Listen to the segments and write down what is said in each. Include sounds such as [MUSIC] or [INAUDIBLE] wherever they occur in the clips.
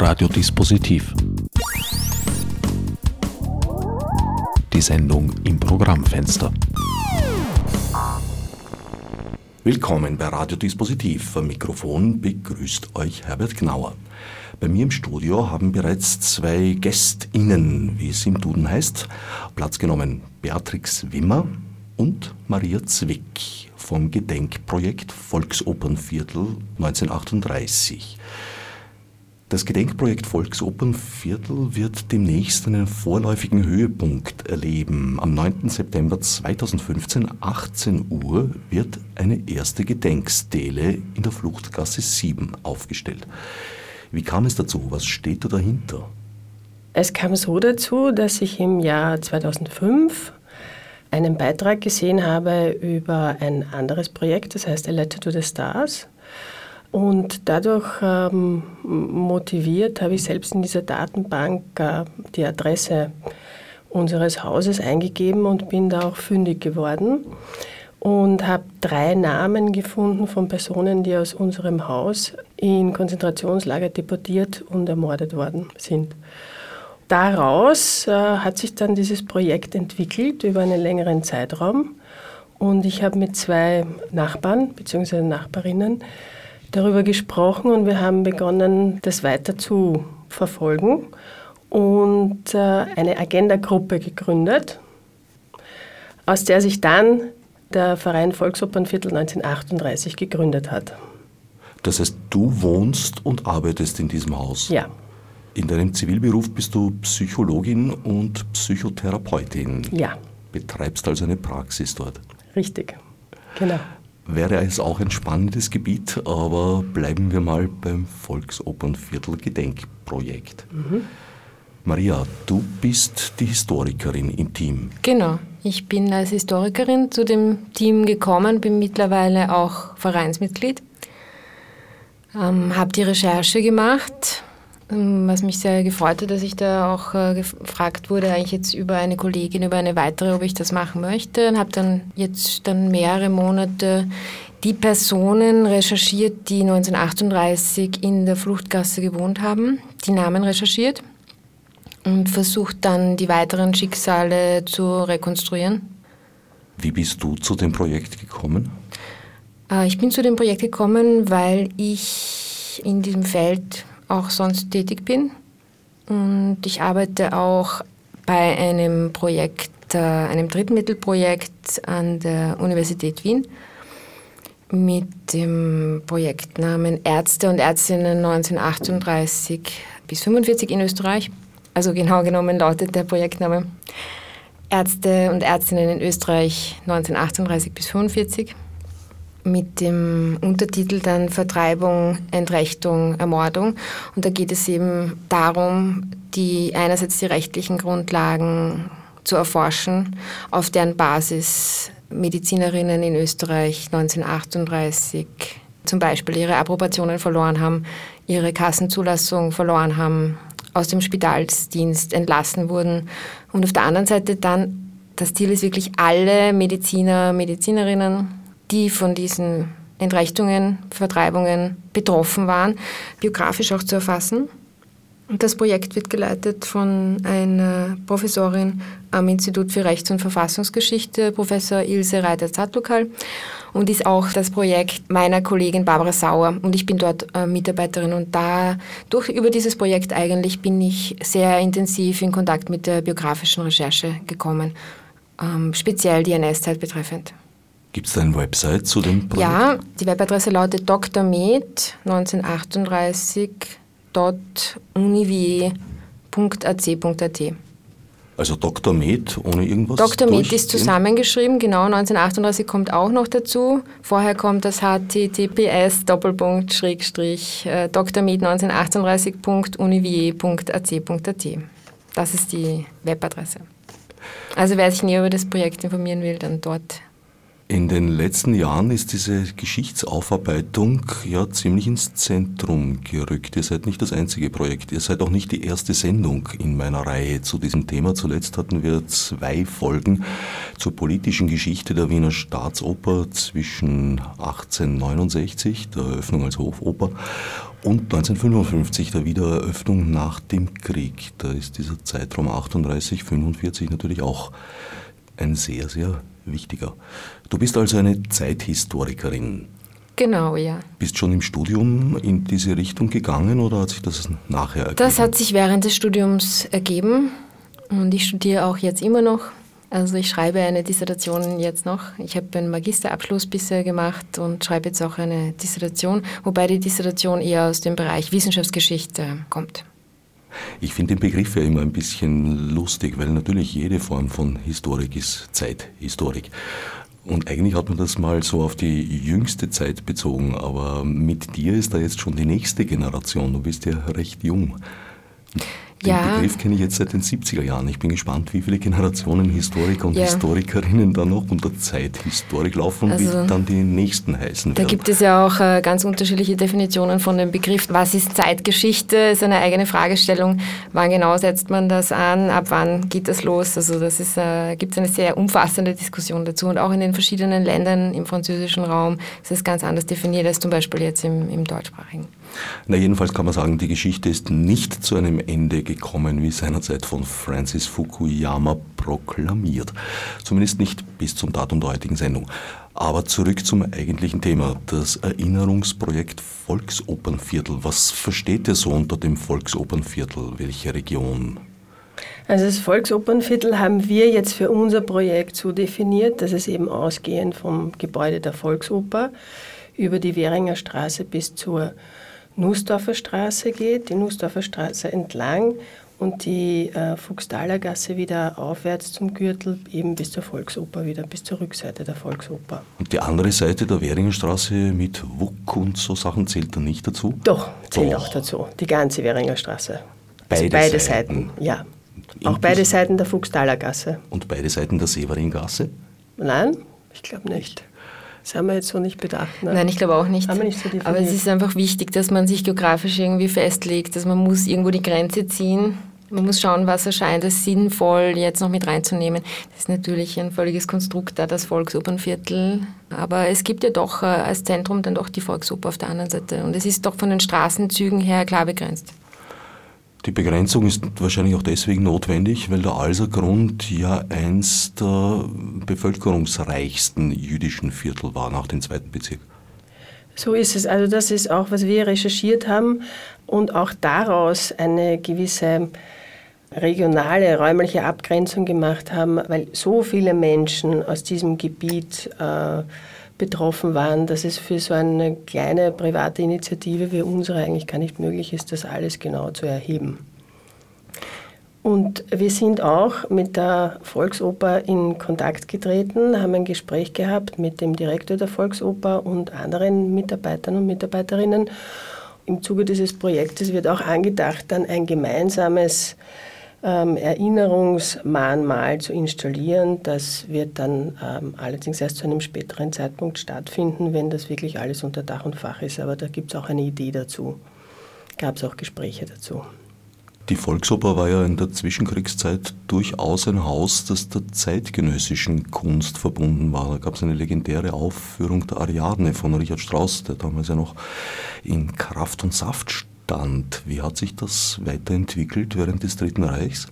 Radiodispositiv. Die Sendung im Programmfenster. Willkommen bei Radiodispositiv. Am Mikrofon begrüßt euch Herbert Gnauer. Bei mir im Studio haben bereits zwei GästInnen, wie es im Duden heißt, Platz genommen. Beatrix Wimmer und Maria Zwick vom Gedenkprojekt Volksopernviertel 1938. Das Gedenkprojekt Volksopernviertel wird demnächst einen vorläufigen Höhepunkt erleben. Am 9. September 2015, 18 Uhr, wird eine erste Gedenkstele in der Fluchtgasse 7 aufgestellt. Wie kam es dazu? Was steht da dahinter? Es kam so dazu, dass ich im Jahr 2005 einen Beitrag gesehen habe über ein anderes Projekt, das heißt A Letter to the Stars. Und dadurch ähm, motiviert habe ich selbst in dieser Datenbank äh, die Adresse unseres Hauses eingegeben und bin da auch fündig geworden und habe drei Namen gefunden von Personen, die aus unserem Haus in Konzentrationslager deportiert und ermordet worden sind daraus äh, hat sich dann dieses Projekt entwickelt über einen längeren Zeitraum. Und ich habe mit zwei Nachbarn bzw. Nachbarinnen darüber gesprochen und wir haben begonnen, das weiter zu verfolgen und äh, eine Agenda-Gruppe gegründet, aus der sich dann der Verein Volksopernviertel 1938 gegründet hat. Das heißt, du wohnst und arbeitest in diesem Haus? Ja. In deinem Zivilberuf bist du Psychologin und Psychotherapeutin. Ja. Betreibst also eine Praxis dort. Richtig, genau. Wäre es auch ein spannendes Gebiet, aber bleiben wir mal beim Volksopernviertel Gedenkprojekt. Mhm. Maria, du bist die Historikerin im Team. Genau, ich bin als Historikerin zu dem Team gekommen, bin mittlerweile auch Vereinsmitglied, ähm, habe die Recherche gemacht, was mich sehr gefreut hat, dass ich da auch äh, gefragt wurde, eigentlich jetzt über eine Kollegin, über eine weitere, ob ich das machen möchte. Und habe dann jetzt dann mehrere Monate die Personen recherchiert, die 1938 in der Fluchtgasse gewohnt haben, die Namen recherchiert und versucht dann die weiteren Schicksale zu rekonstruieren. Wie bist du zu dem Projekt gekommen? Äh, ich bin zu dem Projekt gekommen, weil ich in diesem Feld auch sonst tätig bin. Und ich arbeite auch bei einem Projekt, äh, einem Drittmittelprojekt an der Universität Wien mit dem Projektnamen Ärzte und Ärztinnen 1938 bis 45 in Österreich. Also genau genommen lautet der Projektname Ärzte und Ärztinnen in Österreich 1938 bis 45 mit dem Untertitel dann Vertreibung, Entrechtung, Ermordung. Und da geht es eben darum, die einerseits die rechtlichen Grundlagen zu erforschen, auf deren Basis Medizinerinnen in Österreich 1938 zum Beispiel ihre Approbationen verloren haben, ihre Kassenzulassung verloren haben, aus dem Spitalsdienst entlassen wurden. Und auf der anderen Seite dann, das Ziel ist wirklich alle Mediziner, Medizinerinnen die von diesen Entrechtungen, Vertreibungen betroffen waren, biografisch auch zu erfassen. Und das Projekt wird geleitet von einer Professorin am Institut für Rechts- und Verfassungsgeschichte, Professor Ilse Reiter-Zatlokal, und ist auch das Projekt meiner Kollegin Barbara Sauer. Und ich bin dort äh, Mitarbeiterin. Und da, durch, über dieses Projekt eigentlich bin ich sehr intensiv in Kontakt mit der biografischen Recherche gekommen, ähm, speziell die NS-Zeit betreffend. Gibt es da eine Website zu dem Projekt? Ja, die Webadresse lautet drmed1938.univ.ac.at. Also Dr. Med ohne irgendwas? Dr. Med ist zusammengeschrieben, genau, 1938 kommt auch noch dazu. Vorher kommt das https Doppelpunkt Schrägstrich äh, drmed1938.univ.ac.at. Das ist die Webadresse. Also wer sich näher über das Projekt informieren will, dann dort In den letzten Jahren ist diese Geschichtsaufarbeitung ja ziemlich ins Zentrum gerückt. Ihr seid nicht das einzige Projekt. Ihr seid auch nicht die erste Sendung in meiner Reihe zu diesem Thema. Zuletzt hatten wir zwei Folgen zur politischen Geschichte der Wiener Staatsoper zwischen 1869, der Eröffnung als Hofoper, und 1955, der Wiedereröffnung nach dem Krieg. Da ist dieser Zeitraum 38, 45 natürlich auch ein sehr, sehr wichtiger. Du bist also eine Zeithistorikerin. Genau, ja. Bist schon im Studium in diese Richtung gegangen oder hat sich das nachher ergeben? Das hat sich während des Studiums ergeben und ich studiere auch jetzt immer noch. Also ich schreibe eine Dissertation jetzt noch. Ich habe einen Magisterabschluss bisher gemacht und schreibe jetzt auch eine Dissertation, wobei die Dissertation eher aus dem Bereich Wissenschaftsgeschichte kommt. Ich finde den Begriff ja immer ein bisschen lustig, weil natürlich jede Form von Historik ist Zeithistorik. Und eigentlich hat man das mal so auf die jüngste Zeit bezogen, aber mit dir ist da jetzt schon die nächste Generation. Du bist ja recht jung. Den ja. Begriff kenne ich jetzt seit den 70er Jahren. Ich bin gespannt, wie viele Generationen Historiker und ja. Historikerinnen da noch unter Zeithistorik laufen und also, wie dann die nächsten heißen werden. Da gibt es ja auch äh, ganz unterschiedliche Definitionen von dem Begriff. Was ist Zeitgeschichte? Ist eine eigene Fragestellung. Wann genau setzt man das an? Ab wann geht das los? Also das ist, äh, gibt es eine sehr umfassende Diskussion dazu. Und auch in den verschiedenen Ländern im französischen Raum ist es ganz anders definiert als zum Beispiel jetzt im, im deutschsprachigen. Na, jedenfalls kann man sagen, die Geschichte ist nicht zu einem Ende gekommen, wie seinerzeit von Francis Fukuyama proklamiert. Zumindest nicht bis zum Datum der heutigen Sendung. Aber zurück zum eigentlichen Thema, das Erinnerungsprojekt Volksopernviertel. Was versteht ihr so unter dem Volksopernviertel? Welche Region? Also das Volksopernviertel haben wir jetzt für unser Projekt so definiert, dass es eben ausgehend vom Gebäude der Volksoper über die Währinger Straße bis zur Nussdorfer Straße geht, die Nussdorfer Straße entlang und die äh, Fuchstaler Gasse wieder aufwärts zum Gürtel, eben bis zur Volksoper, wieder bis zur Rückseite der Volksoper. Und die andere Seite der Währinger Straße mit Wuck und so Sachen zählt da nicht dazu? Doch, zählt Doch. auch dazu. Die ganze Währinger Straße. Beide, also beide Seiten. Seiten. ja. Auch beide Seiten der Fuchstaler Gasse. Und beide Seiten der Severingasse? Nein, ich glaube nicht. Das haben wir jetzt so nicht bedacht. Ne? Nein, ich glaube auch nicht. Haben wir nicht so Aber es ist einfach wichtig, dass man sich geografisch irgendwie festlegt, dass man muss irgendwo die Grenze ziehen. Man muss schauen, was erscheint als sinnvoll, jetzt noch mit reinzunehmen. Das ist natürlich ein völliges Konstrukt da, das Volksopernviertel. Aber es gibt ja doch äh, als Zentrum dann doch die Volksoper auf der anderen Seite. Und es ist doch von den Straßenzügen her klar begrenzt. Die Begrenzung ist wahrscheinlich auch deswegen notwendig, weil der Alsergrund ja eins der bevölkerungsreichsten jüdischen Viertel war nach dem zweiten Bezirk. So ist es. Also das ist auch, was wir recherchiert haben und auch daraus eine gewisse regionale, räumliche Abgrenzung gemacht haben, weil so viele Menschen aus diesem Gebiet äh, betroffen waren, dass es für so eine kleine private Initiative wie unsere eigentlich gar nicht möglich ist, das alles genau zu erheben. Und wir sind auch mit der Volksoper in Kontakt getreten, haben ein Gespräch gehabt mit dem Direktor der Volksoper und anderen Mitarbeitern und Mitarbeiterinnen. Im Zuge dieses Projektes wird auch angedacht, dann ein gemeinsames ähm, Erinnerungsmahnmal zu installieren. Das wird dann ähm, allerdings erst zu einem späteren Zeitpunkt stattfinden, wenn das wirklich alles unter Dach und Fach ist. Aber da gibt es auch eine Idee dazu. Gab es auch Gespräche dazu. Die Volksoper war ja in der Zwischenkriegszeit durchaus ein Haus, das der zeitgenössischen Kunst verbunden war. Da gab es eine legendäre Aufführung der Ariadne von Richard Strauss, der damals ja noch in Kraft und Saft stand. Wie hat sich das weiterentwickelt während des Dritten Reichs?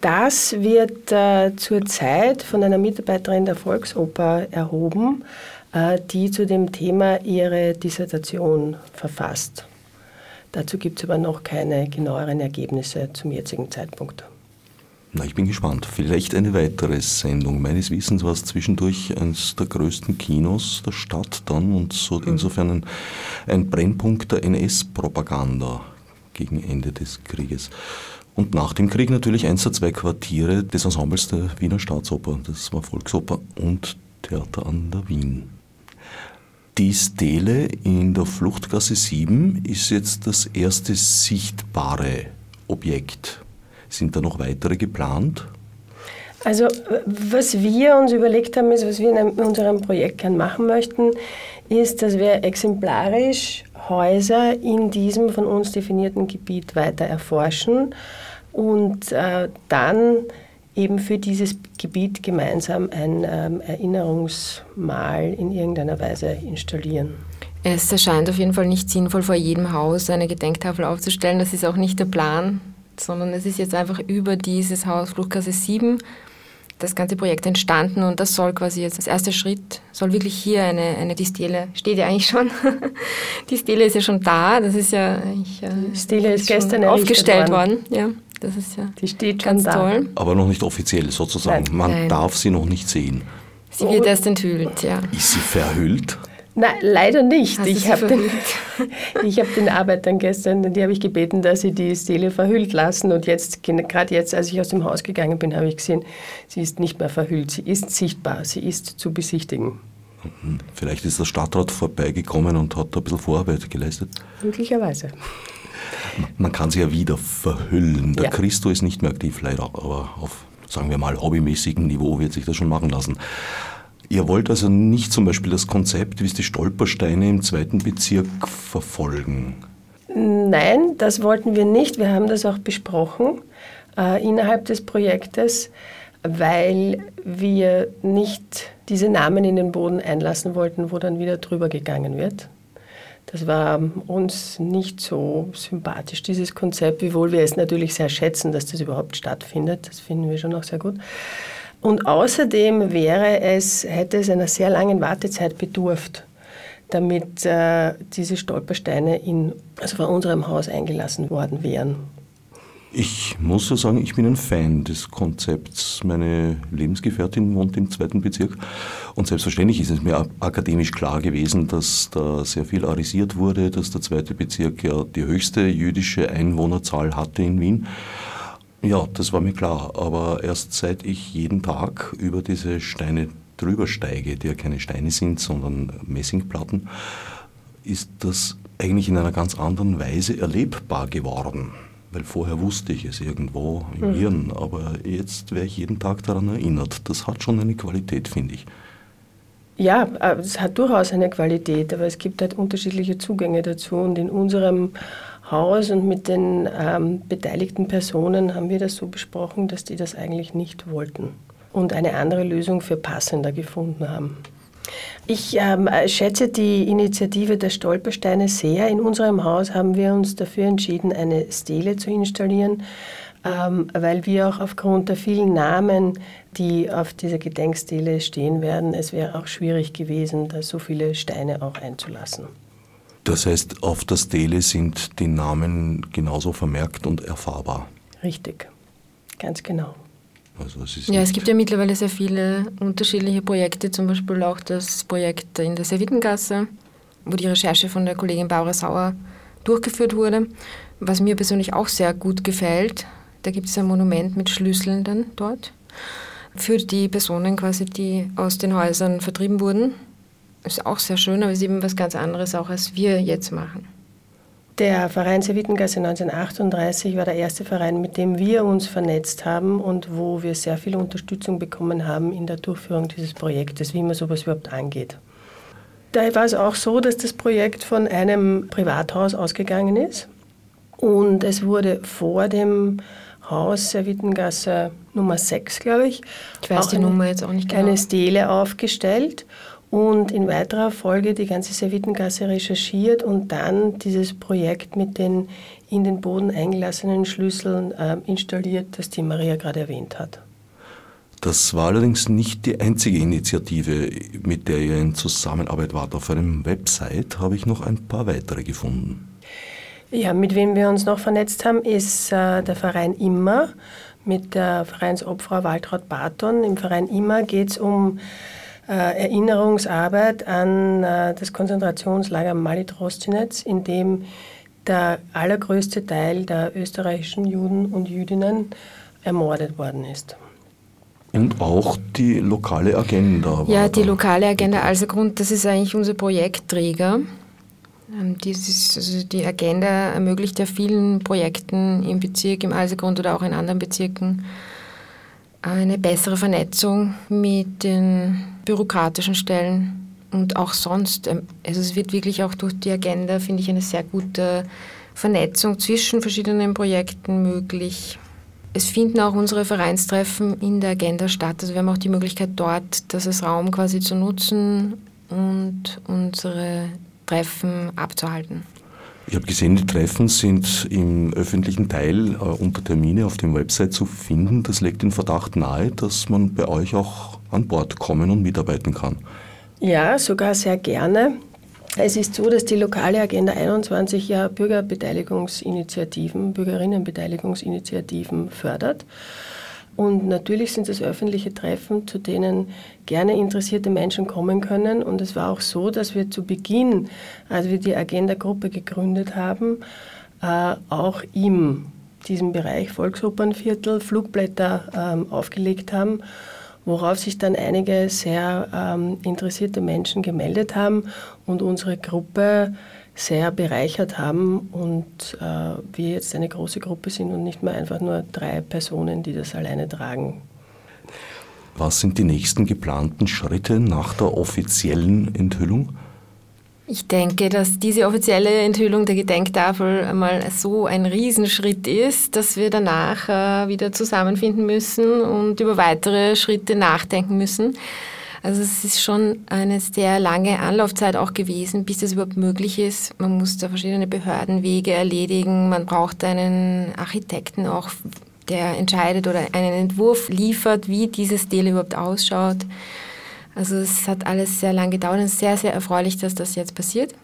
Das wird äh, zurzeit von einer Mitarbeiterin der Volksoper erhoben, äh, die zu dem Thema ihre Dissertation verfasst. Dazu gibt es aber noch keine genaueren Ergebnisse zum jetzigen Zeitpunkt. Na, ich bin gespannt. Vielleicht eine weitere Sendung. Meines Wissens war es zwischendurch eines der größten Kinos der Stadt dann und so mhm. insofern ein, ein Brennpunkt der NS-Propaganda gegen Ende des Krieges. Und nach dem Krieg natürlich eins der zwei Quartiere des Ensembles der Wiener Staatsoper. Das war Volksoper und Theater an der Wien. Die Stele in der Fluchtgasse 7 ist jetzt das erste sichtbare Objekt sind da noch weitere geplant? Also was wir uns überlegt haben, ist, was wir in unserem Projekt gern machen möchten, ist, dass wir exemplarisch Häuser in diesem von uns definierten Gebiet weiter erforschen und äh, dann eben für dieses Gebiet gemeinsam ein ähm, Erinnerungsmal in irgendeiner Weise installieren. Es erscheint auf jeden Fall nicht sinnvoll, vor jedem Haus eine Gedenktafel aufzustellen. Das ist auch nicht der Plan, sondern es ist jetzt einfach über dieses Haus Fluchtgasse 7 das ganze Projekt entstanden und das soll quasi jetzt als erster Schritt, soll wirklich hier eine, eine die Stele, steht ja eigentlich schon, [LAUGHS] die Stele ist ja schon da, das ist ja eigentlich, äh, die Stele ist, ist gestern aufgestellt worden. worden. Ja, das ist ja die steht ganz schon da. toll. Aber noch nicht offiziell sozusagen, Nein. man Nein. darf sie noch nicht sehen. Sie wird erst enthüllt, ja. Ist sie verhüllt? Nein, leider nicht. Hast ich habe den, [LAUGHS] hab den Arbeitern gestern, die habe ich gebeten, dass sie die Stele verhüllt lassen. Und jetzt, gerade jetzt, als ich aus dem Haus gegangen bin, habe ich gesehen, sie ist nicht mehr verhüllt. Sie ist sichtbar, sie ist zu besichtigen. Mhm. Vielleicht ist der Stadtrat vorbeigekommen und hat da ein bisschen Vorarbeit geleistet. Möglicherweise. Man kann sie ja wieder verhüllen. Der ja. Christo ist nicht mehr aktiv, leider, aber auf, sagen wir mal, hobbymäßigem Niveau wird sich das schon machen lassen. Ihr wollt also nicht zum Beispiel das Konzept, wie es die Stolpersteine im zweiten Bezirk verfolgen? Nein, das wollten wir nicht. Wir haben das auch besprochen äh, innerhalb des Projektes, weil wir nicht diese Namen in den Boden einlassen wollten, wo dann wieder drüber gegangen wird. Das war uns nicht so sympathisch, dieses Konzept, wiewohl wir es natürlich sehr schätzen, dass das überhaupt stattfindet. Das finden wir schon auch sehr gut. Und außerdem wäre es, hätte es einer sehr langen Wartezeit bedurft, damit äh, diese Stolpersteine in, also vor unserem Haus eingelassen worden wären. Ich muss so sagen, ich bin ein Fan des Konzepts. Meine Lebensgefährtin wohnt im zweiten Bezirk und selbstverständlich ist es mir akademisch klar gewesen, dass da sehr viel arisiert wurde, dass der zweite Bezirk ja die höchste jüdische Einwohnerzahl hatte in Wien. Ja, das war mir klar. Aber erst seit ich jeden Tag über diese Steine drüber steige, die ja keine Steine sind, sondern Messingplatten, ist das eigentlich in einer ganz anderen Weise erlebbar geworden. Weil vorher wusste ich es irgendwo im mhm. Hirn, aber jetzt wäre ich jeden Tag daran erinnert. Das hat schon eine Qualität, finde ich. Ja, äh, es hat durchaus eine Qualität, aber es gibt halt unterschiedliche Zugänge dazu. Und in unserem Haus und mit den ähm, beteiligten Personen haben wir das so besprochen, dass die das eigentlich nicht wollten und eine andere Lösung für passender gefunden haben. Ich ähm, schätze die Initiative der Stolpersteine sehr. In unserem Haus haben wir uns dafür entschieden, eine Stele zu installieren, ähm, weil wir auch aufgrund der vielen Namen, die auf dieser Gedenkstele stehen werden, es wäre auch schwierig gewesen, da so viele Steine auch einzulassen. Das heißt, auf der Stele sind die Namen genauso vermerkt und erfahrbar. Richtig, ganz genau. Also es ja, es gibt ja mittlerweile sehr viele unterschiedliche Projekte, zum Beispiel auch das Projekt in der Servitengasse, wo die Recherche von der Kollegin Barbara Sauer durchgeführt wurde. Was mir persönlich auch sehr gut gefällt, da gibt es ein Monument mit Schlüsseln dann dort für die Personen quasi, die aus den Häusern vertrieben wurden ist auch sehr schön, aber es ist eben was ganz anderes auch, als wir jetzt machen. Der Verein Servitengasse 1938 war der erste Verein, mit dem wir uns vernetzt haben und wo wir sehr viel Unterstützung bekommen haben in der Durchführung dieses Projektes, wie man sowas überhaupt angeht. Da war es auch so, dass das Projekt von einem Privathaus ausgegangen ist und es wurde vor dem Haus Servitengasse Nummer 6, glaube ich. Ich weiß die Nummer jetzt auch nicht genau. Eine Stele aufgestellt und in weiterer Folge die ganze Servitengasse recherchiert und dann dieses Projekt mit den in den Boden eingelassenen Schlüsseln äh, installiert, das die Maria gerade erwähnt hat. Das war allerdings nicht die einzige Initiative, mit der ihr in Zusammenarbeit wart. Auf einem Website habe ich noch ein paar weitere gefunden. Ja, mit wem wir uns noch vernetzt haben, ist äh, der Verein Immer mit der Vereinsobfrau Waltraud Barton. Im Verein Immer geht es um Erinnerungsarbeit an äh, das Konzentrationslager Malitrostinetz, in dem der allergrößte Teil der österreichischen Juden und Jüdinnen ermordet worden ist. Und auch die lokale Agenda. Ja, die lokale Agenda Alsergrund, das ist eigentlich unser Projektträger. Ähm, dieses, also die Agenda ermöglicht ja vielen Projekten im Bezirk, im Alsergrund oder auch in anderen Bezirken eine bessere Vernetzung mit den bürokratischen Stellen und auch sonst. Ähm, also es wird wirklich auch durch die Agenda, finde ich, eine sehr gute Vernetzung zwischen verschiedenen Projekten möglich. Es finden auch unsere Vereinstreffen in der Agenda statt. Also wir haben auch die Möglichkeit dort, das als Raum quasi zu nutzen und unsere Treffen abzuhalten. Ich habe gesehen, die Treffen sind im öffentlichen Teil äh, unter Termine auf dem Website zu finden. Das legt den Verdacht nahe, dass man bei euch auch an Bord kommen und mitarbeiten kann. Ja, sogar sehr gerne. Es ist so, dass die lokale Agenda 21 ja Bürgerbeteiligungsinitiativen, Bürgerinnenbeteiligungsinitiativen fördert. Und natürlich sind es öffentliche Treffen, zu denen gerne interessierte Menschen kommen können. Und es war auch so, dass wir zu Beginn, als wir die Agenda-Gruppe gegründet haben, äh, auch im diesem Bereich Volksopernviertel Flugblätter ähm, aufgelegt haben, worauf sich dann einige sehr ähm, interessierte Menschen gemeldet haben und unsere Gruppe sehr bereichert haben und äh, wir jetzt eine große Gruppe sind und nicht mehr einfach nur drei Personen, die das alleine tragen. Was sind die nächsten geplanten Schritte nach der offiziellen Enthüllung? Ich denke, dass diese offizielle Enthüllung der Gedenktafel einmal so ein Riesenschritt ist, dass wir danach äh, wieder zusammenfinden müssen und über weitere Schritte nachdenken müssen. Also es ist schon eine sehr lange Anlaufzeit auch gewesen, bis das überhaupt möglich ist. Man muss da verschiedene Behördenwege erledigen. Man braucht einen Architekten auch, der entscheidet oder einen Entwurf liefert, wie dieses Deal überhaupt ausschaut. Also es hat alles sehr lange gedauert und es ist sehr, sehr erfreulich, dass das jetzt passiert.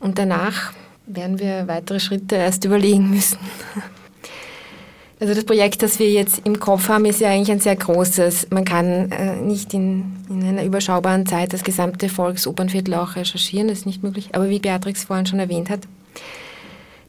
Und danach werden wir weitere Schritte erst überlegen müssen. [LAUGHS] Also das Projekt, das wir jetzt im Kopf haben, ist ja eigentlich ein sehr großes. Man kann äh, nicht in, in, einer überschaubaren Zeit das gesamte Volksopernviertel auch recherchieren, das ist nicht möglich. Aber wie Beatrix vorhin schon erwähnt hat,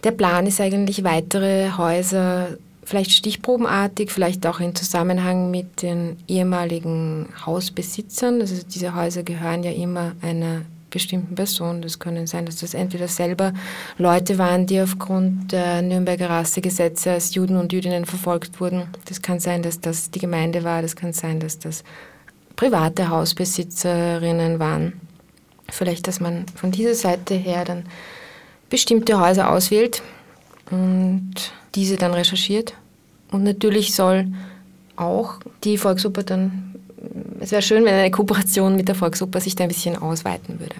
der Plan ist eigentlich weitere Häuser, vielleicht stichprobenartig, vielleicht auch in Zusammenhang mit den ehemaligen Hausbesitzern. Also diese Häuser gehören ja immer einer bestimmten Person. Das können sein, dass das entweder selber Leute waren, die aufgrund der Nürnberger Rassegesetze als Juden und Jüdinnen verfolgt wurden. Das kann sein, dass das die Gemeinde war. Das kann sein, dass das private Hausbesitzerinnen waren. Vielleicht, dass man von dieser Seite her dann bestimmte Häuser auswählt und diese dann recherchiert. Und natürlich soll auch die Volksoper dann es wäre schön, wenn eine Kooperation mit der Volksoper sich da ein bisschen ausweiten würde.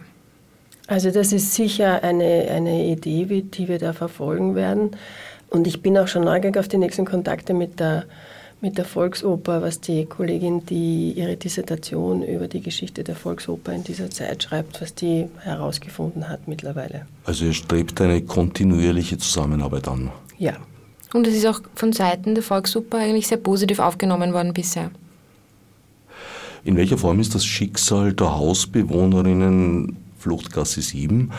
Also das ist sicher eine, eine Idee, die wir da verfolgen werden. Und ich bin auch schon neugierig auf die nächsten Kontakte mit der, mit der Volksoper, was die Kollegin, die ihre Dissertation über die Geschichte der Volksoper in dieser Zeit schreibt, was die herausgefunden hat mittlerweile. Also ihr strebt eine kontinuierliche Zusammenarbeit an. Ja. Und es ist auch von Seiten der Volksoper eigentlich sehr positiv aufgenommen worden bisher. In welcher Form ist das Schicksal der Hausbewohnerinnen Fluchtgasse 7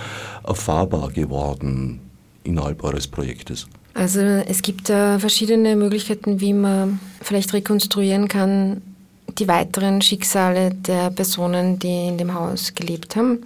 erfahrbar geworden innerhalb eures Projektes? Also es gibt äh, verschiedene Möglichkeiten, wie man vielleicht rekonstruieren kann, die weiteren Schicksale der Personen, die in dem Haus gelebt haben.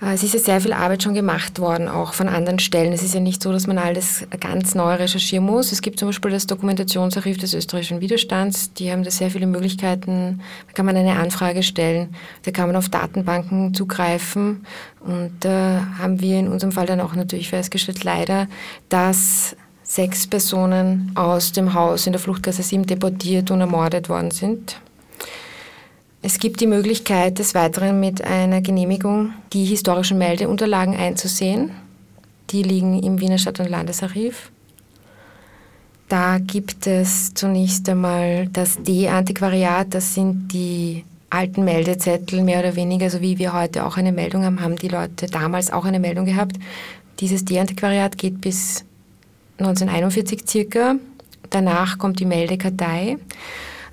Äh, es ist ja sehr viel Arbeit schon gemacht worden, auch von anderen Stellen. Es ist ja nicht so, dass man alles ganz neu recherchieren muss. Es gibt zum Beispiel das Dokumentationsarchiv des österreichischen Widerstands. Die haben da sehr viele Möglichkeiten. Da kann man eine Anfrage stellen. Da kann man auf Datenbanken zugreifen. Und da haben wir in unserem Fall dann auch natürlich festgestellt, leider, dass sechs Personen aus dem Haus in der Fluchtgasse 7 deportiert und ermordet worden sind. Es gibt die Möglichkeit, des Weiteren mit einer Genehmigung die historischen Meldeunterlagen einzusehen. Die liegen im Wiener Stadt- und Landesarchiv. Da gibt es zunächst einmal das D-Antiquariat, das sind die alten Meldezettel, mehr oder weniger, so wie wir heute auch eine Meldung haben, haben die Leute damals auch eine Meldung gehabt. Dieses D-Antiquariat geht bis 1941 circa. Danach kommt die Meldekartei.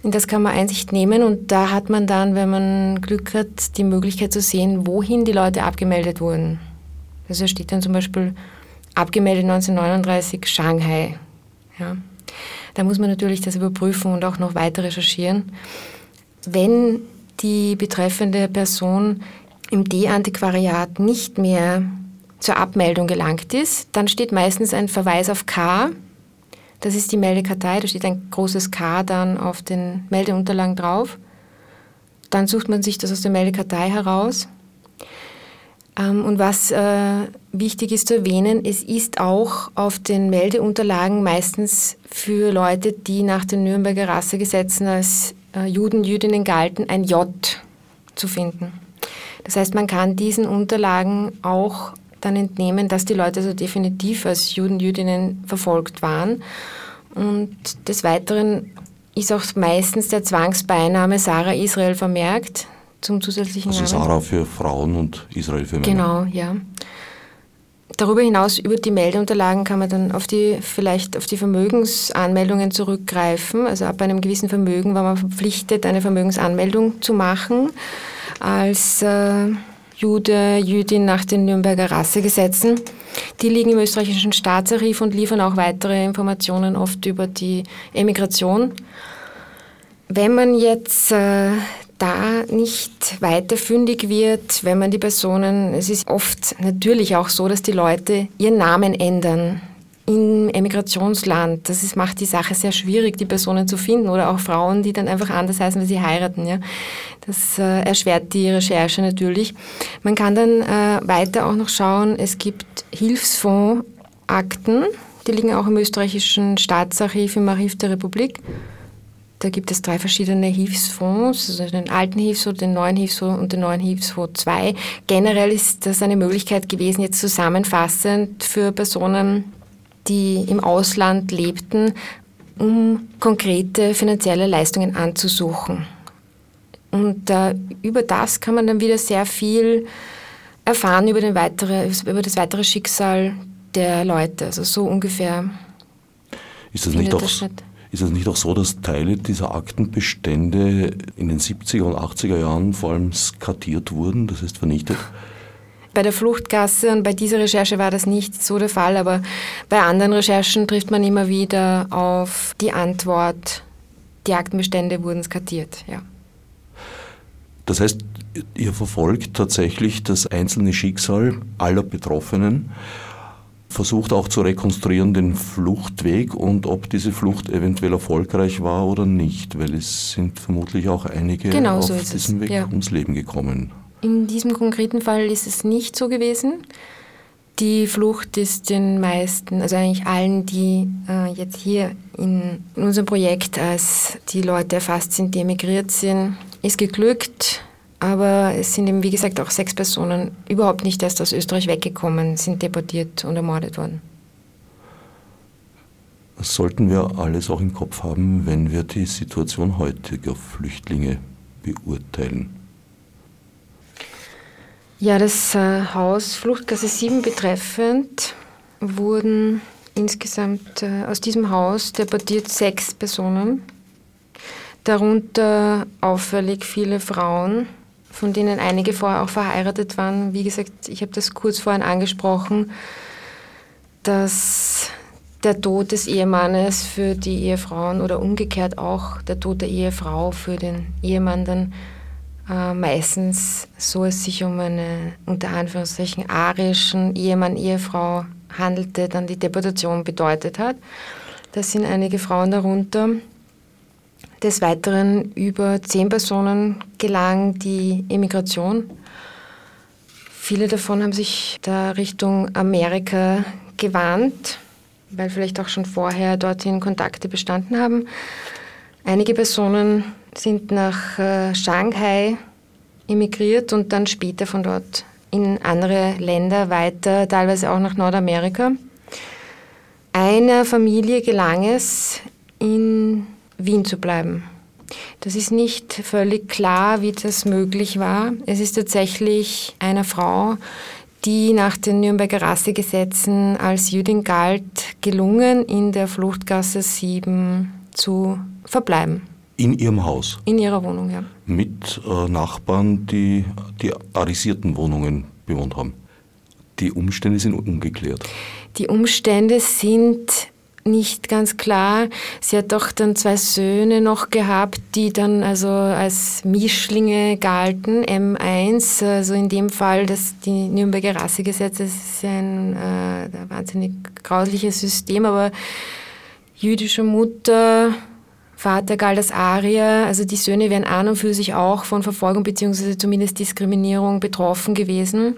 In das kann man Einsicht nehmen und da hat man dann, wenn man Glück hat, die Möglichkeit zu sehen, wohin die Leute abgemeldet wurden. Also steht dann zum Beispiel abgemeldet 1939 Shanghai. Ja. Da muss man natürlich das überprüfen und auch noch weiter recherchieren. Wenn die betreffende Person im D-Antiquariat nicht mehr zur Abmeldung gelangt ist, dann steht meistens ein Verweis auf K Das ist die Meldekartei, da steht ein großes K dann auf den Meldeunterlagen drauf. Dann sucht man sich das aus der Meldekartei heraus. Ähm, und was äh, wichtig ist zu erwähnen, es ist auch auf den Meldeunterlagen meistens für Leute, die nach den Nürnberger Rassegesetzen als äh, Juden, Jüdinnen galten, ein J zu finden. Das heißt, man kann diesen Unterlagen auch dann entnehmen, dass die Leute also definitiv als Juden, Jüdinnen verfolgt waren. Und des Weiteren ist auch meistens der Zwangsbeiname Sarah Israel vermerkt zum zusätzlichen also Namen. Sarah für Frauen und Israel für Männer. Genau, ja. Darüber hinaus über die Meldeunterlagen kann man dann auf die vielleicht auf die Vermögensanmeldungen zurückgreifen. Also ab einem gewissen Vermögen war man verpflichtet, eine Vermögensanmeldung zu machen als äh, Jude, Jüdin nach den Nürnberger Rassegesetzen. Die liegen im österreichischen Staatsarchiv und liefern auch weitere Informationen oft über die Emigration. Wenn man jetzt äh, da nicht weiter fündig wird, wenn man die Personen, es ist oft natürlich auch so, dass die Leute ihren Namen ändern im Emigrationsland. Das ist, macht die Sache sehr schwierig, die Personen zu finden oder auch Frauen, die dann einfach anders heißen, weil sie heiraten. Ja. Das äh, erschwert die Recherche natürlich. Man kann dann äh, weiter auch noch schauen, es gibt Hilfsfondsakten, die liegen auch im österreichischen Staatsarchiv im Archiv der Republik. Da gibt es drei verschiedene Hilfsfonds, also den alten Hilfsfonds, den neuen Hilfsfonds und den neuen Hilfsfonds 2. Generell ist das eine Möglichkeit gewesen, jetzt zusammenfassend für Personen, die im Ausland lebten, um konkrete finanzielle Leistungen anzusuchen. Und äh, über das kann man dann wieder sehr viel erfahren über, den weitere, über das weitere Schicksal der Leute. Also so ungefähr. Ist das nicht auch, ist es nicht auch so, dass Teile dieser Aktenbestände in den 70er und 80er Jahren vor allem skatiert wurden, das heißt vernichtet? Bei der Fluchtgasse und bei dieser Recherche war das nicht so der Fall, aber bei anderen Recherchen trifft man immer wieder auf die Antwort, die Aktenbestände wurden skatiert, ja. Das heißt, ihr verfolgt tatsächlich das einzelne Schicksal aller Betroffenen versucht auch zu rekonstruieren den Fluchtweg und ob diese Flucht eventuell erfolgreich war oder nicht, weil es sind vermutlich auch einige genau auf so diesem es. Weg ja. ums Leben gekommen. In diesem konkreten Fall ist es nicht so gewesen. Die Flucht ist den meisten, also eigentlich allen, die äh, jetzt hier in, in unserem Projekt als die Leute erfasst sind, die emigriert sind, ist geglückt. Aber es sind eben, wie gesagt, auch sechs Personen überhaupt nicht erst aus Österreich weggekommen, sind deportiert und ermordet worden. Das sollten wir alles auch im Kopf haben, wenn wir die Situation heutiger Flüchtlinge beurteilen. Ja, das äh, Haus Fluchtgasse 7 betreffend wurden insgesamt äh, aus diesem Haus deportiert sechs Personen, darunter auffällig viele Frauen von denen einige vorher auch verheiratet waren. Wie gesagt, ich habe das kurz vorhin angesprochen, dass der Tod des Ehemannes für die Ehefrauen oder umgekehrt auch der Tod der Ehefrau für den Ehemann dann äh, meistens so es sich um einen unter Anführungszeichen arischen Ehemann, Ehefrau handelte, dann die Deportation bedeutet hat. Da sind einige Frauen darunter. Des Weiteren über zehn Personen gelang die Emigration. Viele davon haben sich da Richtung Amerika gewandt, weil vielleicht auch schon vorher dorthin Kontakte bestanden haben. Einige Personen sind nach äh, Shanghai emigriert und dann später von dort in andere Länder weiter, teilweise auch nach Nordamerika. Einer Familie gelang es, in Wien zu bleiben. Das ist nicht völlig klar, wie das möglich war. Es ist tatsächlich einer Frau, die nach den Nürnberger Rassegesetzen als Jüdin galt, gelungen, in der Fluchtgasse 7 zu verbleiben. In ihrem Haus? In ihrer Wohnung, ja. Mit äh, Nachbarn, die die arisierten Wohnungen bewohnt haben. Die Umstände sind ungeklärt. Die Umstände sind nicht ganz klar. Sie hat doch dann zwei Söhne noch gehabt, die dann also als Mischlinge galten, M1, also in dem Fall, dass die Nürnberger Rassegesetze, das ist ein äh, wahnsinnig grausliches System, aber jüdischer Mutter, Vater galt als Arier. Also die Söhne wären an und für sich auch von Verfolgung bzw. zumindest Diskriminierung betroffen gewesen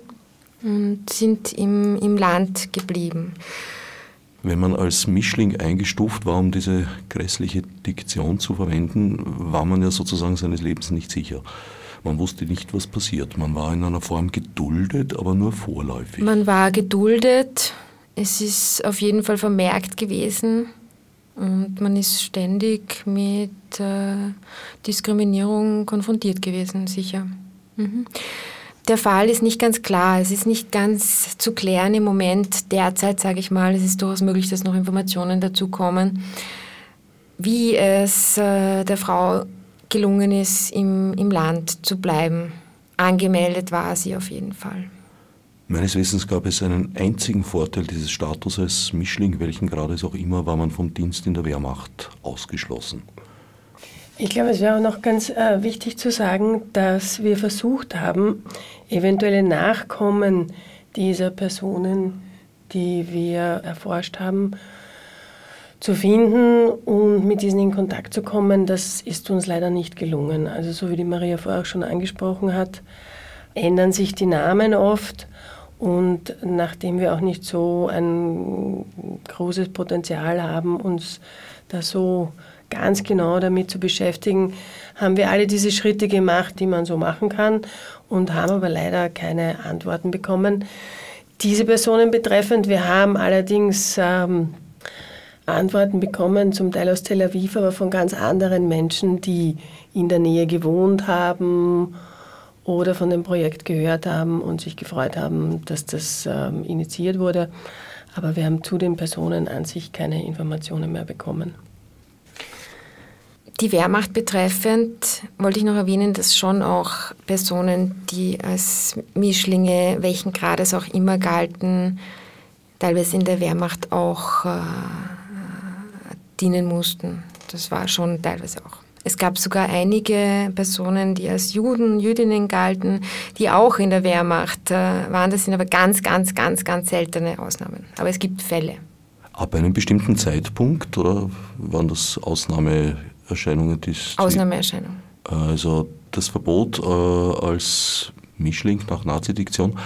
und sind im, im Land geblieben. Wenn man als Mischling eingestuft war, um diese grässliche Diktion zu verwenden, war man ja sozusagen seines Lebens nicht sicher. Man wusste nicht, was passiert. Man war in einer Form geduldet, aber nur vorläufig. Man war geduldet. Es ist auf jeden Fall vermerkt gewesen. Und man ist ständig mit äh, Diskriminierung konfrontiert gewesen, sicher. Mhm. Der Fall ist nicht ganz klar. Es ist nicht ganz zu klären im Moment, derzeit sage ich mal. Es ist durchaus möglich, dass noch Informationen dazu kommen, wie es äh, der Frau gelungen ist, im, im Land zu bleiben. Angemeldet war sie auf jeden Fall. Meines Wissens gab es einen einzigen Vorteil dieses Status als Mischling, welchen Grades auch immer, war man vom Dienst in der Wehrmacht ausgeschlossen. Ich glaube, es wäre auch noch ganz äh, wichtig zu sagen, dass wir versucht haben, eventuelle Nachkommen dieser Personen, die wir erforscht haben, zu finden und mit diesen in Kontakt zu kommen, das ist uns leider nicht gelungen. Also so wie die Maria vorher auch schon angesprochen hat, ändern sich die Namen oft und nachdem wir auch nicht so ein großes Potenzial haben, uns da so ganz genau damit zu beschäftigen, haben wir alle diese Schritte gemacht, die man so machen kann und haben aber leider keine Antworten bekommen. Diese Personen betreffend, wir haben allerdings ähm, Antworten bekommen, zum Teil aus Tel Aviv, aber von ganz anderen Menschen, die in der Nähe gewohnt haben oder von dem Projekt gehört haben und sich gefreut haben, dass das ähm, initiiert wurde. Aber wir haben zu den Personen an sich keine Informationen mehr bekommen. Die Wehrmacht betreffend wollte ich noch erwähnen, dass schon auch Personen, die als Mischlinge, welchen Grades auch immer galten, teilweise in der Wehrmacht auch äh, dienen mussten. Das war schon teilweise auch. Es gab sogar einige Personen, die als Juden, Jüdinnen galten, die auch in der Wehrmacht äh, waren. Das sind aber ganz, ganz, ganz, ganz seltene Ausnahmen. Aber es gibt Fälle. Ab einem bestimmten Zeitpunkt oder waren das Ausnahmeerscheinungen? Ausnahmeerscheinungen. Also das Verbot äh, als Mischling nach Nazidiktion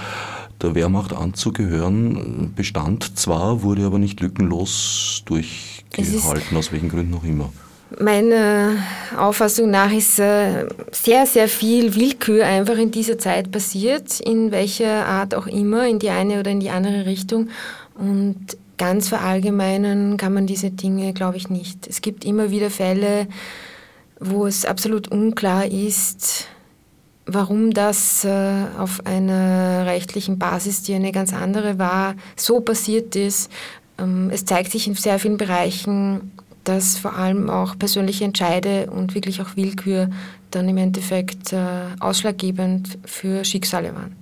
der Wehrmacht anzugehören bestand zwar, wurde aber nicht lückenlos durchgehalten, aus welchen Gründen auch immer. Meiner Auffassung nach ist äh, sehr, sehr viel Willkür einfach in dieser Zeit passiert, in welcher Art auch immer, in die eine oder in die andere Richtung. Und ganz verallgemeinern kann man diese Dinge, glaube ich, nicht. Es gibt immer wieder Fälle, wo es absolut unklar ist, warum das äh, auf einer rechtlichen Basis, die eine ganz andere war, so passiert ist. Ähm, es zeigt sich in sehr vielen Bereichen, dass vor allem auch persönliche Entscheide und wirklich auch Willkür dann im Endeffekt äh, ausschlaggebend für Schicksale waren.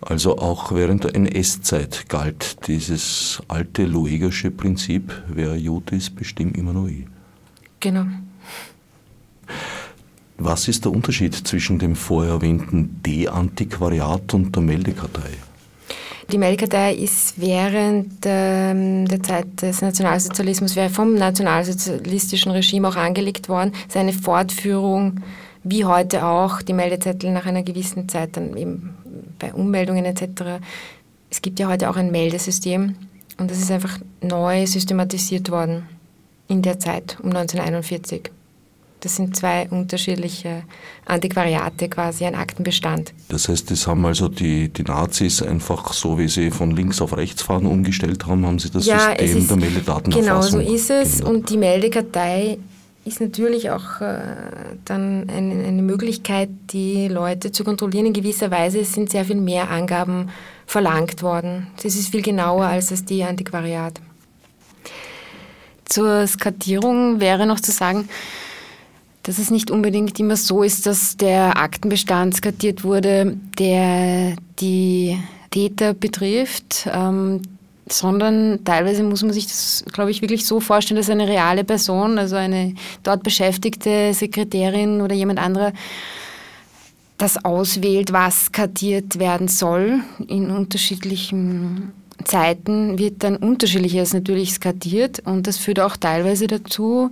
Also auch während der NS-Zeit galt dieses alte luegersche Prinzip, wer Jude ist, bestimmt immer nur ich. Genau. Was ist der Unterschied zwischen dem vorher erwähnten De-Antiquariat und der Meldekartei? Die Meldekartei ist während ähm, der Zeit des Nationalsozialismus vom nationalsozialistischen Regime auch angelegt worden. Seine Fortführung, wie heute auch, die Meldezettel nach einer gewissen Zeit dann eben bei Ummeldungen etc. Es gibt ja heute auch ein Meldesystem und das ist einfach neu systematisiert worden in der Zeit um 1941. Das sind zwei unterschiedliche Antiquariate quasi, ein Aktenbestand. Das heißt, das haben also die, die Nazis einfach so, wie sie von links auf rechts fahren, umgestellt haben, haben sie das ja, System ist, der Meldedatenerfassung. Genau, so ist es. Geändert. Und die Meldekartei ist natürlich auch äh, dann eine, eine Möglichkeit, die Leute zu kontrollieren. In gewisser Weise sind sehr viel mehr Angaben verlangt worden. Das ist viel genauer als das die Antiquariat. Zur Skatierung wäre noch zu sagen, dass es nicht unbedingt immer so ist, dass der Aktenbestand skatiert wurde, der die Täter betrifft, ähm, sondern teilweise muss man sich das, glaube ich, wirklich so vorstellen, dass eine reale Person, also eine dort beschäftigte Sekretärin oder jemand anderer, das auswählt, was kartiert werden soll in unterschiedlichen Zeiten wird dann unterschiedliches natürlich skadiert und das führt auch teilweise dazu,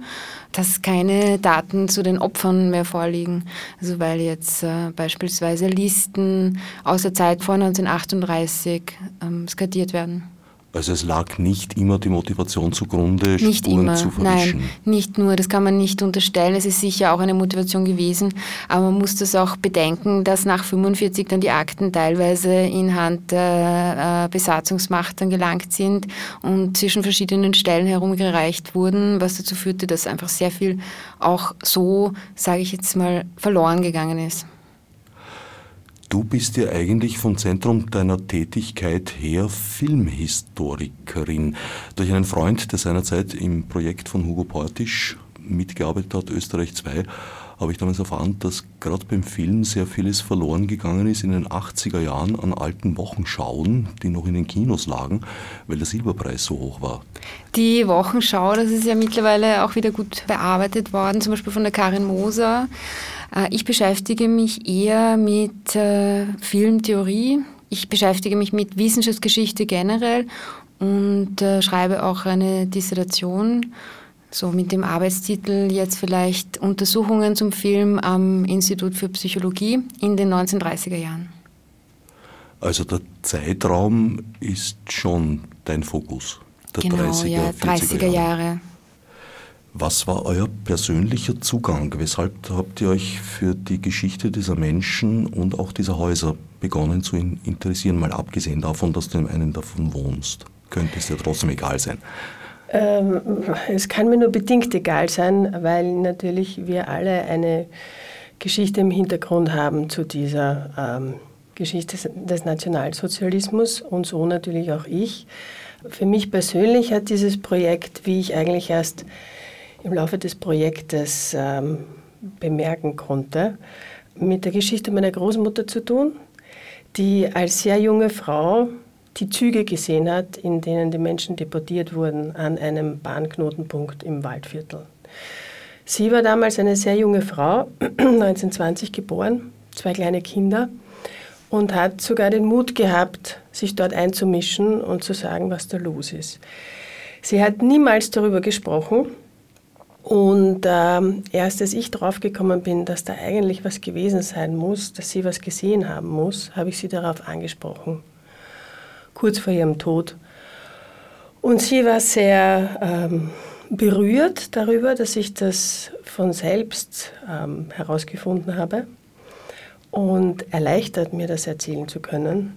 dass keine Daten zu den Opfern mehr vorliegen. Also weil jetzt äh, beispielsweise Listen aus der Zeit vor 1938 ähm, skadiert werden. Also es lag nicht immer die Motivation zugrunde, nicht Spuren immer. zu verwischen. Nein, nicht nur, das kann man nicht unterstellen. Es ist sicher auch eine Motivation gewesen, aber man muss das auch bedenken, dass nach 45 dann die Akten teilweise in Hand der äh, Besatzungsmacht dann gelangt sind und zwischen verschiedenen Stellen herumgereicht wurden, was dazu führte, dass einfach sehr viel auch so, sage ich jetzt mal, verloren gegangen ist. Du bist ja eigentlich vom Zentrum deiner Tätigkeit her Filmhistorikerin. Durch einen Freund, der seinerzeit im Projekt von Hugo Portisch mitgearbeitet hat, Österreich 2, habe ich damals erfahren, dass gerade beim Film sehr vieles verloren gegangen ist in den 80er Jahren an alten Wochenschauen, die noch in den Kinos lagen, weil der Silberpreis so hoch war. Die Wochenschau, das ist ja mittlerweile auch wieder gut bearbeitet worden, zum Beispiel von der Karin Moser. Äh, ich beschäftige mich eher mit äh, Filmtheorie. Ich beschäftige mich mit Wissenschaftsgeschichte generell und äh, schreibe auch eine Dissertation so mit dem Arbeitstitel jetzt vielleicht Untersuchungen zum Film am Institut für Psychologie in den 1930er Jahren. Also der Zeitraum ist schon dein Fokus. Der genau, 30er, ja, 30er Jahre. Jahre. Was war euer persönlicher Zugang? Weshalb habt ihr euch für die Geschichte dieser Menschen und auch dieser Häuser begonnen zu interessieren? Mal abgesehen davon, dass du in einem davon wohnst. Könnte es dir trotzdem egal sein. Ähm, es kann mir nur bedingt egal sein, weil natürlich wir alle eine Geschichte im Hintergrund haben zu dieser ähm, Geschichte des Nationalsozialismus und so natürlich auch ich. Für mich persönlich hat dieses Projekt, wie ich eigentlich erst im Laufe des Projektes ähm, bemerken konnte, mit der Geschichte meiner Großmutter zu tun, die als sehr junge Frau die Züge gesehen hat, in denen die Menschen deportiert wurden an einem Bahnknotenpunkt im Waldviertel. Sie war damals eine sehr junge Frau, [CLEARS THROAT] 1920 geboren, zwei kleine Kinder und hat sogar den Mut gehabt, sich dort einzumischen und zu sagen, was da los ist. Sie hat niemals darüber gesprochen und ähm, erst als ich draufgekommen bin, dass da eigentlich was gewesen sein muss, dass sie was gesehen haben muss, habe ich sie darauf angesprochen kurz vor ihrem Tod. Und sie war sehr ähm, berührt darüber, dass ich das von selbst ähm, herausgefunden habe und erleichtert, mir das erzählen zu können.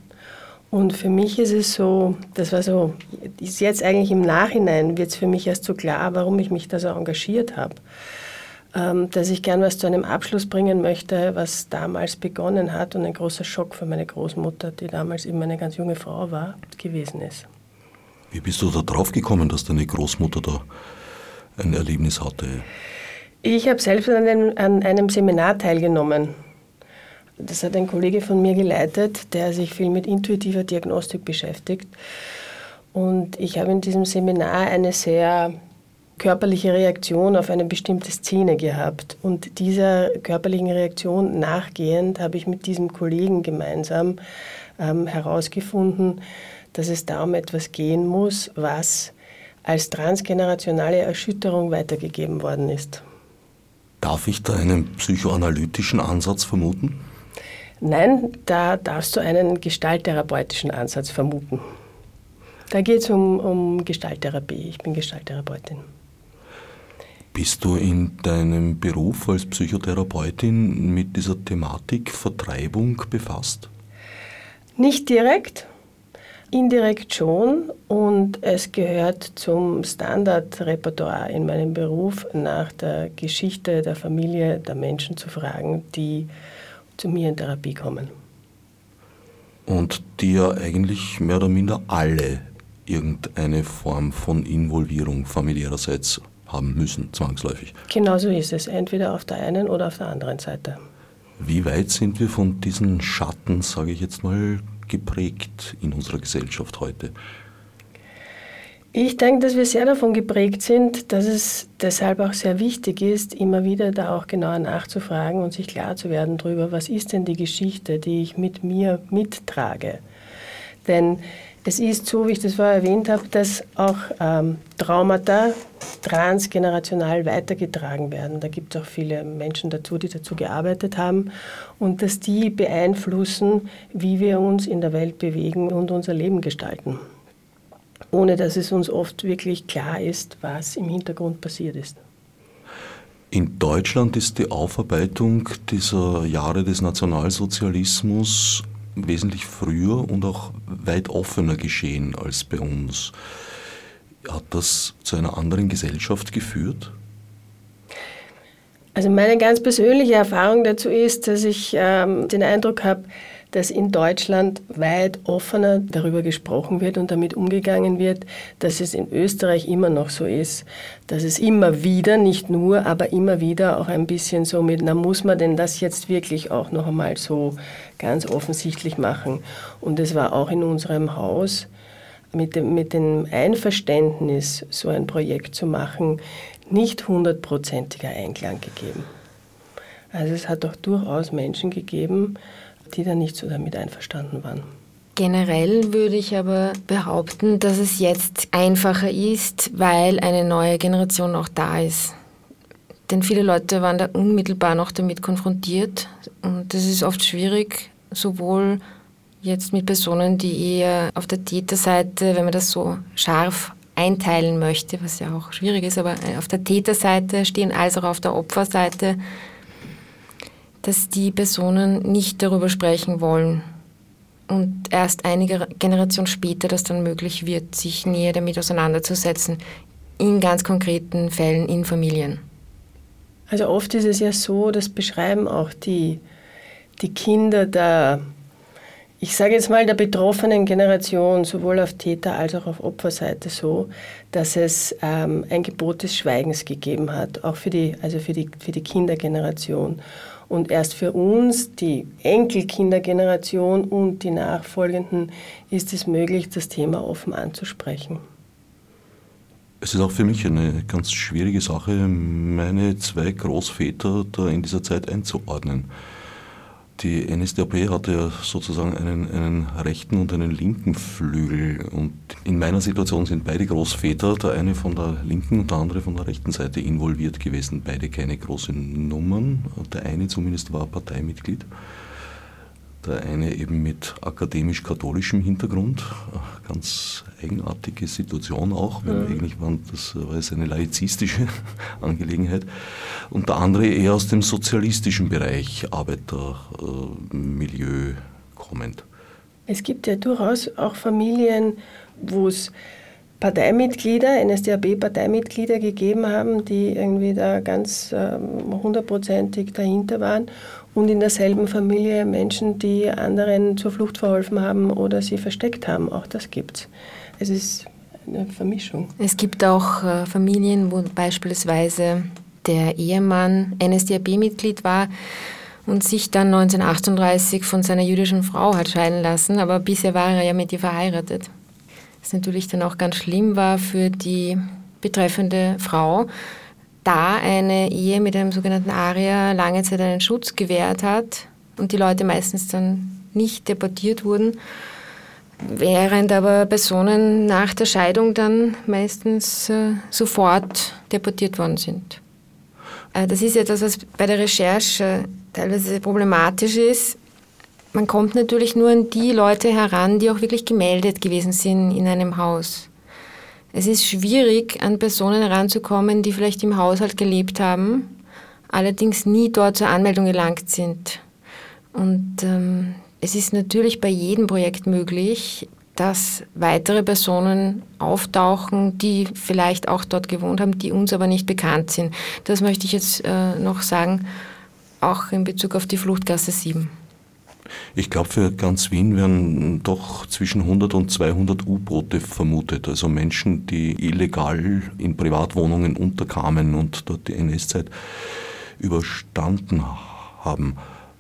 Und für mich ist es so, das war so, ist jetzt eigentlich im Nachhinein wird es für mich erst so klar, warum ich mich da so engagiert habe. Ähm, dass ich gern was zu einem Abschluss bringen möchte, was damals begonnen hat und ein großer Schock für meine Großmutter, die damals eben eine ganz junge Frau war, gewesen ist. Wie bist du da drauf gekommen, dass deine Großmutter da ein Erlebnis hatte? Ich habe selbst an einem, an einem Seminar teilgenommen. Das hat ein Kollege von mir geleitet, der sich viel mit intuitiver Diagnostik beschäftigt. Und ich habe in diesem Seminar eine sehr körperliche Reaktion auf eine bestimmte Szene gehabt. Und dieser körperlichen Reaktion nachgehend habe ich mit diesem Kollegen gemeinsam ähm, herausgefunden, dass es da um etwas gehen muss, was als transgenerationale Erschütterung weitergegeben worden ist. Darf ich da einen psychoanalytischen Ansatz vermuten? Nein, da darfst du einen gestalttherapeutischen Ansatz vermuten. Da geht es um, um Gestalttherapie. Ich bin Gestalttherapeutin. Bist du in deinem Beruf als Psychotherapeutin mit dieser Thematik Vertreibung befasst? Nicht direkt, indirekt schon und es gehört zum Standardrepertoire in meinem Beruf, nach der Geschichte der Familie der Menschen zu fragen, die zu mir in Therapie kommen. Und die ja eigentlich mehr oder minder alle irgendeine Form von Involvierung familiärerseits haben müssen, zwangsläufig. Genau so ist es, entweder auf der einen oder auf der anderen Seite. Wie weit sind wir von diesen Schatten, sage ich jetzt mal, geprägt in unserer Gesellschaft heute? Ich denke, dass wir sehr davon geprägt sind, dass es deshalb auch sehr wichtig ist, immer wieder da auch genauer nachzufragen und sich klar zu werden darüber, was ist denn die Geschichte, die ich mit mir mittrage. Denn Es ist so, wie ich das vorher erwähnt habe, dass auch ähm, Traumata transgenerational weitergetragen werden. Da gibt es auch viele Menschen dazu, die dazu gearbeitet haben und dass die beeinflussen, wie wir uns in der Welt bewegen und unser Leben gestalten, ohne dass es uns oft wirklich klar ist, was im Hintergrund passiert ist. In Deutschland ist die Aufarbeitung dieser Jahre des Nationalsozialismus wesentlich früher und auch weit offener geschehen als bei uns. Hat das zu einer anderen Gesellschaft geführt? Also meine ganz persönliche Erfahrung dazu ist, dass ich ähm, den Eindruck habe, dass in Deutschland weit offener darüber gesprochen wird und damit umgegangen wird, dass es in Österreich immer noch so ist, dass es immer wieder, nicht nur, aber immer wieder auch ein bisschen so mit, na muss man denn das jetzt wirklich auch noch einmal so ganz offensichtlich machen. Und es war auch in unserem Haus mit dem, mit dem Einverständnis, so ein Projekt zu machen, nicht hundertprozentiger Einklang gegeben. Also es hat auch durchaus Menschen gegeben, die da nicht so damit einverstanden waren. Generell würde ich aber behaupten, dass es jetzt einfacher ist, weil eine neue Generation auch da ist. Denn viele Leute waren da unmittelbar noch damit konfrontiert und das ist oft schwierig, sowohl jetzt mit Personen, die eher auf der Täterseite, wenn man das so scharf einteilen möchte, was ja auch schwierig ist, aber auf der Täterseite stehen, als auch auf der Opferseite dass die Personen nicht darüber sprechen wollen und erst einige Generationen später das dann möglich wird, sich näher damit auseinanderzusetzen, in ganz konkreten Fällen in Familien. Also oft ist es ja so, das beschreiben auch die, die Kinder der, ich sage jetzt mal, der betroffenen Generation, sowohl auf Täter- als auch auf Opferseite so, dass es ähm, ein Gebot des Schweigens gegeben hat, auch für die, also für die, für die Kindergeneration. Und erst für uns, die Enkelkindergeneration und die Nachfolgenden, ist es möglich, das Thema offen anzusprechen. Es ist auch für mich eine ganz schwierige Sache, meine zwei Großväter da in dieser Zeit einzuordnen. Die NSDAP hatte ja sozusagen einen, einen, rechten und einen linken Flügel. Und in meiner Situation sind beide Großväter, der eine von der linken und der andere von der rechten Seite involviert gewesen. Beide keine großen Nummern. Der eine zumindest war Parteimitglied. Der eine eben mit akademisch-katholischem Hintergrund, ganz eigenartige Situation auch, weil mhm. eigentlich waren, das war es eine laizistische [LAUGHS] Angelegenheit. Und der andere eher aus dem sozialistischen Bereich, Arbeitermilieu kommend. Es gibt ja durchaus auch Familien, wo es Parteimitglieder, NSDAP-Parteimitglieder gegeben haben, die irgendwie da ganz ähm, hundertprozentig dahinter waren und in derselben Familie Menschen, die anderen zur Flucht verholfen haben oder sie versteckt haben. Auch das gibt es. Es ist eine Vermischung. Es gibt auch äh, Familien, wo beispielsweise der Ehemann NSDAP-Mitglied war und sich dann 1938 von seiner jüdischen Frau hat scheiden lassen, aber bisher war er ja mit ihr verheiratet. Was natürlich dann auch ganz schlimm war für die betreffende Frau, da eine Ehe mit einem sogenannten Aria lange Zeit einen Schutz gewährt hat und die Leute meistens dann nicht deportiert wurden, während aber Personen nach der Scheidung dann meistens äh, sofort deportiert worden sind. Äh, das ist etwas, was bei der Recherche teilweise problematisch ist. Man kommt natürlich nur an die Leute heran, die auch wirklich gemeldet gewesen sind in einem Haus. Es ist schwierig, an Personen heranzukommen, die vielleicht im Haushalt gelebt haben, allerdings nie dort zur Anmeldung gelangt sind. Und ähm, es ist natürlich bei jedem Projekt möglich, dass weitere Personen auftauchen, die vielleicht auch dort gewohnt haben, die uns aber nicht bekannt sind. Das möchte ich jetzt äh, noch sagen, auch in Bezug auf die Fluchtgasse 7. Ich glaube, für ganz Wien werden doch zwischen 100 und 200 U-Boote vermutet, also Menschen, die illegal in Privatwohnungen unterkamen und dort die NS-Zeit überstanden haben.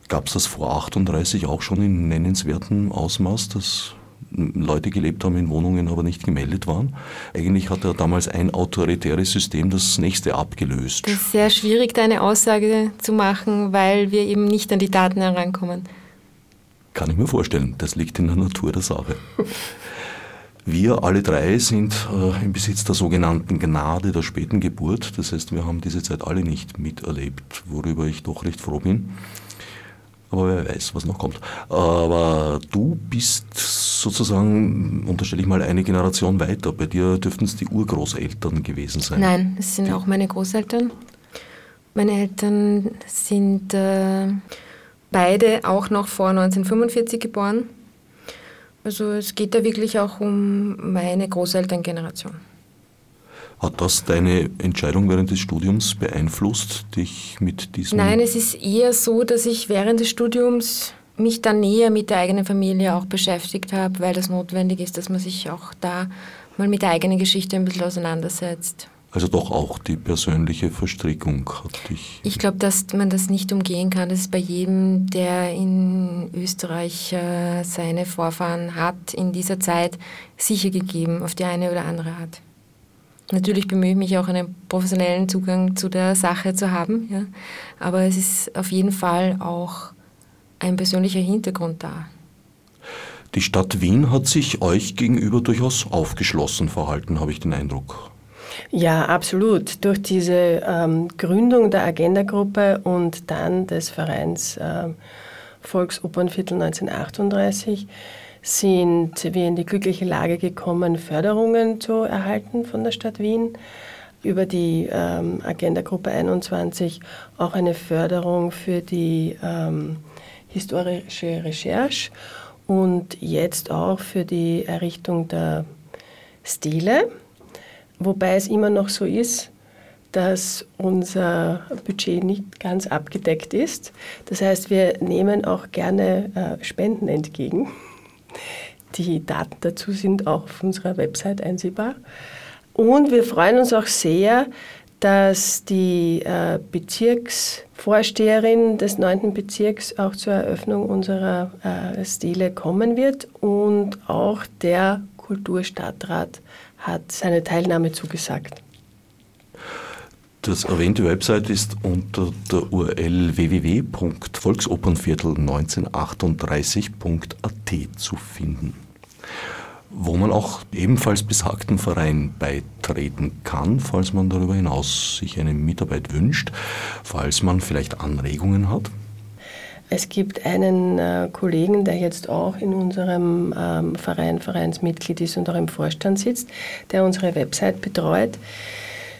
Gab es das vor 38 auch schon in nennenswertem Ausmaß, dass Leute gelebt haben in Wohnungen, aber nicht gemeldet waren. Eigentlich hat ja damals ein autoritäres System das nächste abgelöst. Das ist sehr schwierig, da eine Aussage zu machen, weil wir eben nicht an die Daten herankommen. Kann ich mir vorstellen. Das liegt in der Natur der Sache. Wir alle drei sind äh, im Besitz der sogenannten Gnade der späten Geburt. Das heißt, wir haben diese Zeit alle nicht miterlebt, worüber ich doch recht froh bin. Aber wer weiß, was noch kommt. Aber du bist sozusagen, unterstelle ich mal, eine Generation weiter. Bei dir dürften es die Urgroßeltern gewesen sein. Nein, es sind die auch meine Großeltern. Meine Eltern sind äh, beide auch noch vor 1945 geboren. Also es geht da wirklich auch um meine Großelterngeneration. Hat das deine Entscheidung während des Studiums beeinflusst, dich mit diesem... Nein, es ist eher so, dass ich während des Studiums mich dann näher mit der eigenen Familie auch beschäftigt habe, weil das notwendig ist, dass man sich auch da mal mit der eigenen Geschichte ein bisschen auseinandersetzt. Also doch auch die persönliche Verstrickung hat dich. Ich glaube, dass man das nicht umgehen kann. Das ist bei jedem, der in Österreich äh, seine Vorfahren hat, in dieser Zeit sicher gegeben, auf die eine oder andere Art. Natürlich bemühe ich mich auch, einen professionellen Zugang zu der Sache zu haben, ja. aber es ist auf jeden Fall auch ein persönlicher Hintergrund da. Die Stadt Wien hat sich euch gegenüber durchaus aufgeschlossen verhalten, habe ich den Eindruck. Ja, absolut. Durch diese ähm, Gründung der Agenda-Gruppe und dann des Vereins äh, Volksopernviertel 1938 sind wir in die glückliche Lage gekommen, Förderungen zu erhalten von der Stadt Wien. Über die ähm, Agenda-Gruppe 21 auch eine Förderung für die ähm, historische Recherche und jetzt auch für die Errichtung der Stile Wobei es immer noch so ist, dass unser Budget nicht ganz abgedeckt ist. Das heißt, wir nehmen auch gerne äh, Spenden entgegen. Die Daten dazu sind auch auf unserer Website einsehbar. Und wir freuen uns auch sehr, dass die äh, Bezirksvorsteherin des 9. Bezirks auch zur Eröffnung unserer äh, Stile kommen wird und auch der Kulturstadtrat hat seine Teilnahme zugesagt. Das erwähnte Website ist unter der URL www.volksopernviertel1938.at zu finden, wo man auch ebenfalls besagten Verein beitreten kann, falls man darüber hinaus sich eine Mitarbeit wünscht, falls man vielleicht Anregungen hat. Es gibt einen äh, Kollegen, der jetzt auch in unserem ähm, Verein Vereinsmitglied ist und auch im Vorstand sitzt, der unsere Website betreut.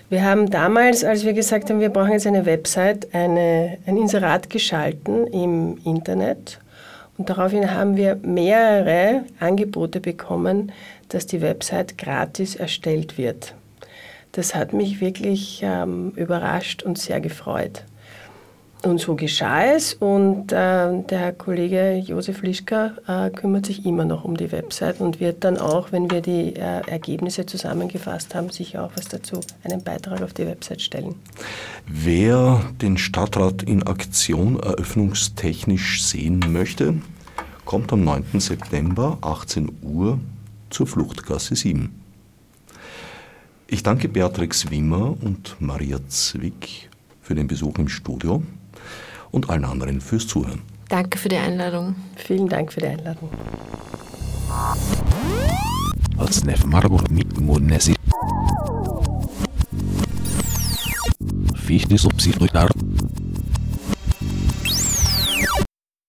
Wir haben damals, als wir gesagt haben, wir brauchen jetzt eine Website, eine, ein Inserat geschalten im Internet. Und daraufhin haben wir mehrere Angebote bekommen, dass die Website gratis erstellt wird. Das hat mich wirklich ähm, überrascht und sehr gefreut. Und so geschah es und äh, der Kollege Josef Lischka äh, kümmert sich immer noch um die Website und wird dann auch, wenn wir die äh, Ergebnisse zusammengefasst haben, sicher auch was dazu, einen Beitrag auf die Website stellen. Wer den Stadtrat in Aktion eröffnungstechnisch sehen möchte, kommt am 9. September 18 Uhr zur Fluchtgasse 7. Ich danke Beatrix Wimmer und Maria Zwick für den Besuch im Studio und allen anderen fürs Zuhören. Danke für die Einladung. Vielen Dank für die Einladung. Als Nef Marburg mit Munesi. Fichtes Obsidruitar.